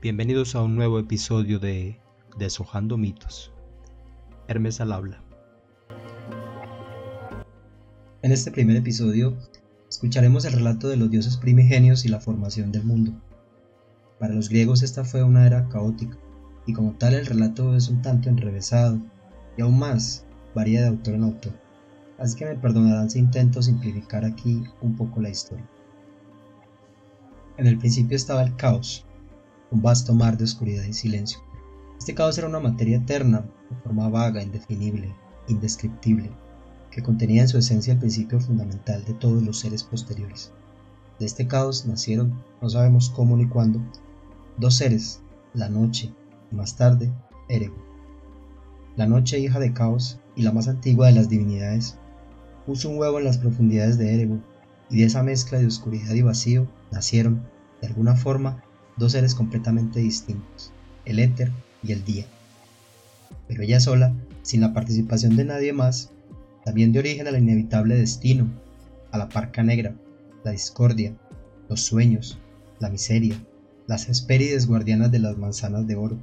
Bienvenidos a un nuevo episodio de Deshojando mitos. Hermes al habla. En este primer episodio escucharemos el relato de los dioses primigenios y la formación del mundo. Para los griegos esta fue una era caótica y como tal el relato es un tanto enrevesado y aún más varía de autor en autor. Así que me perdonarán si intento simplificar aquí un poco la historia. En el principio estaba el caos, un vasto mar de oscuridad y silencio. Este caos era una materia eterna, de forma vaga, indefinible, indescriptible, que contenía en su esencia el principio fundamental de todos los seres posteriores. De este caos nacieron, no sabemos cómo ni cuándo, dos seres, la noche y más tarde, Erego. La noche, hija de caos y la más antigua de las divinidades, puso un huevo en las profundidades de Erego, y de esa mezcla de oscuridad y vacío nacieron, de alguna forma, dos seres completamente distintos, el éter y el día. Pero ella sola, sin la participación de nadie más, también dio origen al inevitable destino, a la parca negra, la discordia, los sueños, la miseria, las espérides guardianas de las manzanas de oro,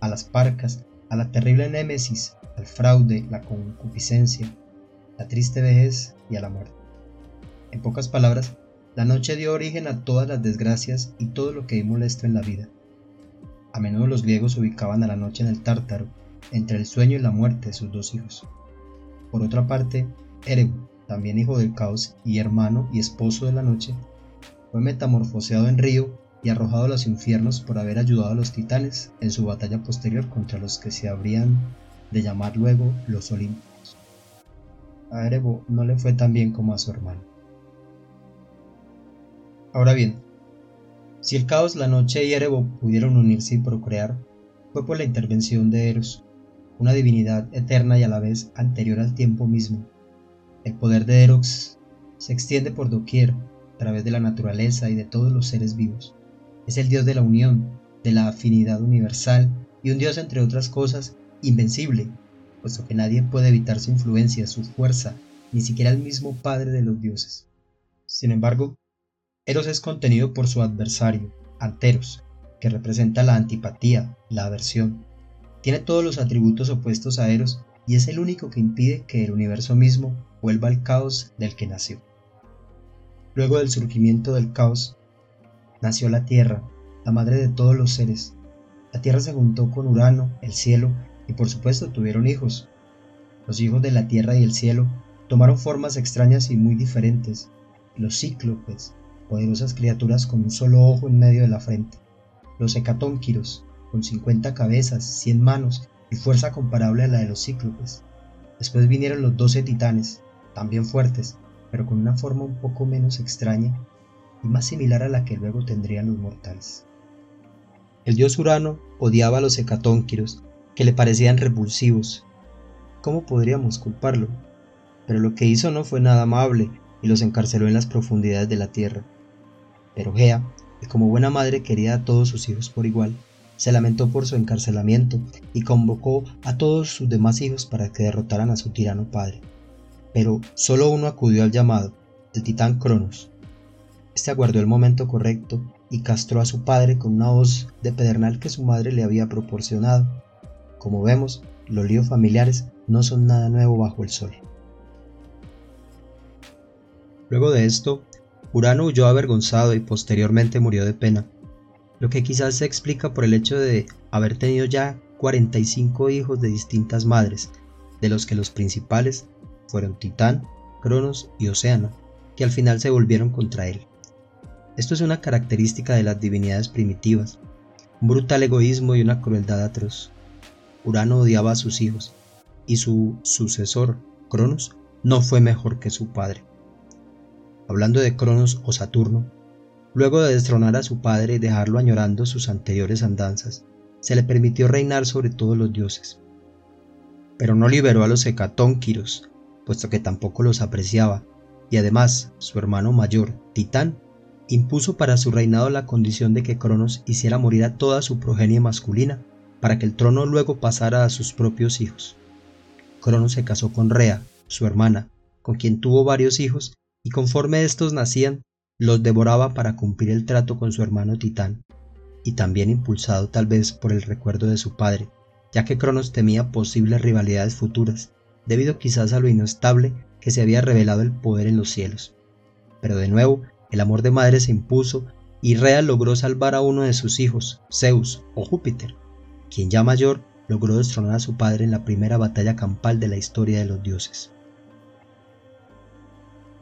a las parcas, a la terrible némesis, al fraude, la concupiscencia, la triste vejez y a la muerte. En pocas palabras, la noche dio origen a todas las desgracias y todo lo que hay molesto en la vida. A menudo los griegos ubicaban a la noche en el Tártaro, entre el sueño y la muerte de sus dos hijos. Por otra parte, Erebo, también hijo del caos y hermano y esposo de la noche, fue metamorfoseado en río y arrojado a los infiernos por haber ayudado a los titanes en su batalla posterior contra los que se habrían de llamar luego los Olímpicos. A Erebo no le fue tan bien como a su hermano. Ahora bien, si el caos, la noche y Erebo pudieron unirse y procrear, fue por la intervención de Eros, una divinidad eterna y a la vez anterior al tiempo mismo. El poder de Eros se extiende por doquier, a través de la naturaleza y de todos los seres vivos. Es el dios de la unión, de la afinidad universal y un dios, entre otras cosas, invencible, puesto que nadie puede evitar su influencia, su fuerza, ni siquiera el mismo Padre de los dioses. Sin embargo, Eros es contenido por su adversario, Anteros, que representa la antipatía, la aversión. Tiene todos los atributos opuestos a Eros y es el único que impide que el universo mismo vuelva al caos del que nació. Luego del surgimiento del caos, nació la Tierra, la madre de todos los seres. La Tierra se juntó con Urano, el cielo, y por supuesto tuvieron hijos. Los hijos de la Tierra y el cielo tomaron formas extrañas y muy diferentes. Los cíclopes, poderosas criaturas con un solo ojo en medio de la frente, los hecatónquiros, con 50 cabezas, 100 manos y fuerza comparable a la de los cíclopes. Después vinieron los doce titanes, también fuertes, pero con una forma un poco menos extraña y más similar a la que luego tendrían los mortales. El dios Urano odiaba a los hecatónquiros, que le parecían repulsivos. ¿Cómo podríamos culparlo? Pero lo que hizo no fue nada amable y los encarceló en las profundidades de la tierra. Pero Gea, que como buena madre quería a todos sus hijos por igual, se lamentó por su encarcelamiento y convocó a todos sus demás hijos para que derrotaran a su tirano padre. Pero solo uno acudió al llamado, el titán Cronos. Este aguardó el momento correcto y castró a su padre con una hoz de pedernal que su madre le había proporcionado. Como vemos, los líos familiares no son nada nuevo bajo el sol. Luego de esto, Urano huyó avergonzado y posteriormente murió de pena, lo que quizás se explica por el hecho de haber tenido ya 45 hijos de distintas madres, de los que los principales fueron Titán, Cronos y Océano, que al final se volvieron contra él. Esto es una característica de las divinidades primitivas, un brutal egoísmo y una crueldad atroz. Urano odiaba a sus hijos, y su sucesor, Cronos, no fue mejor que su padre hablando de Cronos o Saturno, luego de destronar a su padre y dejarlo añorando sus anteriores andanzas, se le permitió reinar sobre todos los dioses. Pero no liberó a los hecatónquiros, puesto que tampoco los apreciaba, y además su hermano mayor, Titán, impuso para su reinado la condición de que Cronos hiciera morir a toda su progenie masculina, para que el trono luego pasara a sus propios hijos. Cronos se casó con Rea, su hermana, con quien tuvo varios hijos y conforme estos nacían, los devoraba para cumplir el trato con su hermano Titán. y también impulsado tal vez por el recuerdo de su padre, ya que Cronos temía posibles rivalidades futuras, debido quizás a lo inestable que se había revelado el poder en los cielos. Pero de nuevo, el amor de madre se impuso y Rea logró salvar a uno de sus hijos, Zeus o Júpiter, quien ya mayor logró destronar a su padre en la primera batalla campal de la historia de los dioses.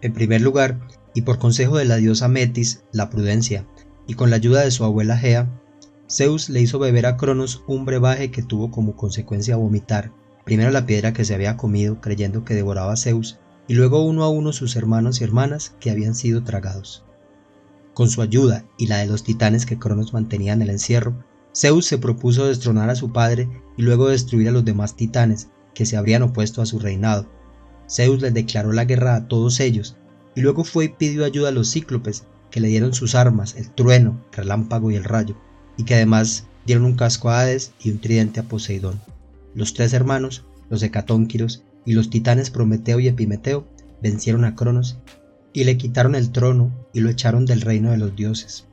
En primer lugar, y por consejo de la diosa Metis, la prudencia, y con la ayuda de su abuela Gea, Zeus le hizo beber a Cronos un brebaje que tuvo como consecuencia vomitar, primero la piedra que se había comido creyendo que devoraba a Zeus, y luego uno a uno sus hermanos y hermanas que habían sido tragados. Con su ayuda y la de los titanes que Cronos mantenía en el encierro, Zeus se propuso destronar a su padre y luego destruir a los demás titanes que se habrían opuesto a su reinado. Zeus les declaró la guerra a todos ellos y luego fue y pidió ayuda a los cíclopes que le dieron sus armas, el trueno, el relámpago y el rayo, y que además dieron un casco a Hades y un tridente a Poseidón. Los tres hermanos, los hecatónquiros y los titanes Prometeo y Epimeteo vencieron a Cronos y le quitaron el trono y lo echaron del reino de los dioses.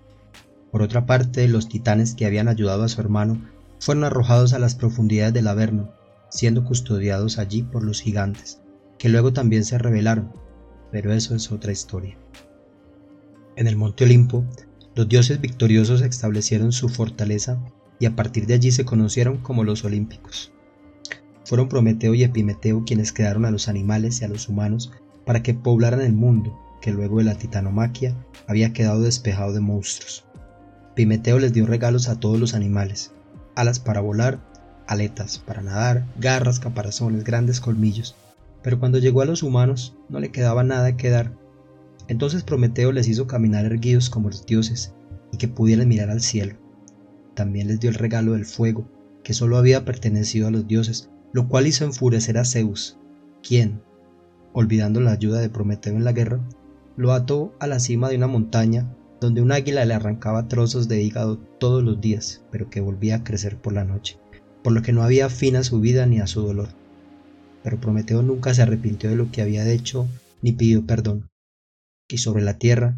Por otra parte, los titanes que habían ayudado a su hermano fueron arrojados a las profundidades del Averno, siendo custodiados allí por los gigantes, que luego también se rebelaron, pero eso es otra historia. En el monte Olimpo, los dioses victoriosos establecieron su fortaleza y a partir de allí se conocieron como los olímpicos. Fueron Prometeo y Epimeteo quienes quedaron a los animales y a los humanos para que poblaran el mundo que luego de la titanomaquia había quedado despejado de monstruos. Pimeteo les dio regalos a todos los animales, alas para volar, aletas para nadar, garras, caparazones, grandes colmillos, pero cuando llegó a los humanos no le quedaba nada que dar. Entonces Prometeo les hizo caminar erguidos como los dioses y que pudieran mirar al cielo. También les dio el regalo del fuego, que solo había pertenecido a los dioses, lo cual hizo enfurecer a Zeus, quien, olvidando la ayuda de Prometeo en la guerra, lo ató a la cima de una montaña donde un águila le arrancaba trozos de hígado todos los días, pero que volvía a crecer por la noche, por lo que no había fin a su vida ni a su dolor. Pero Prometeo nunca se arrepintió de lo que había hecho ni pidió perdón. Y sobre la tierra,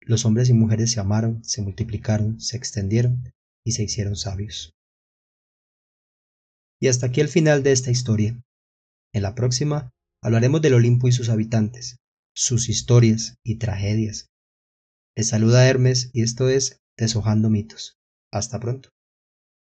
los hombres y mujeres se amaron, se multiplicaron, se extendieron y se hicieron sabios. Y hasta aquí el final de esta historia. En la próxima hablaremos del Olimpo y sus habitantes, sus historias y tragedias, les saluda Hermes y esto es Deshojando mitos. Hasta pronto.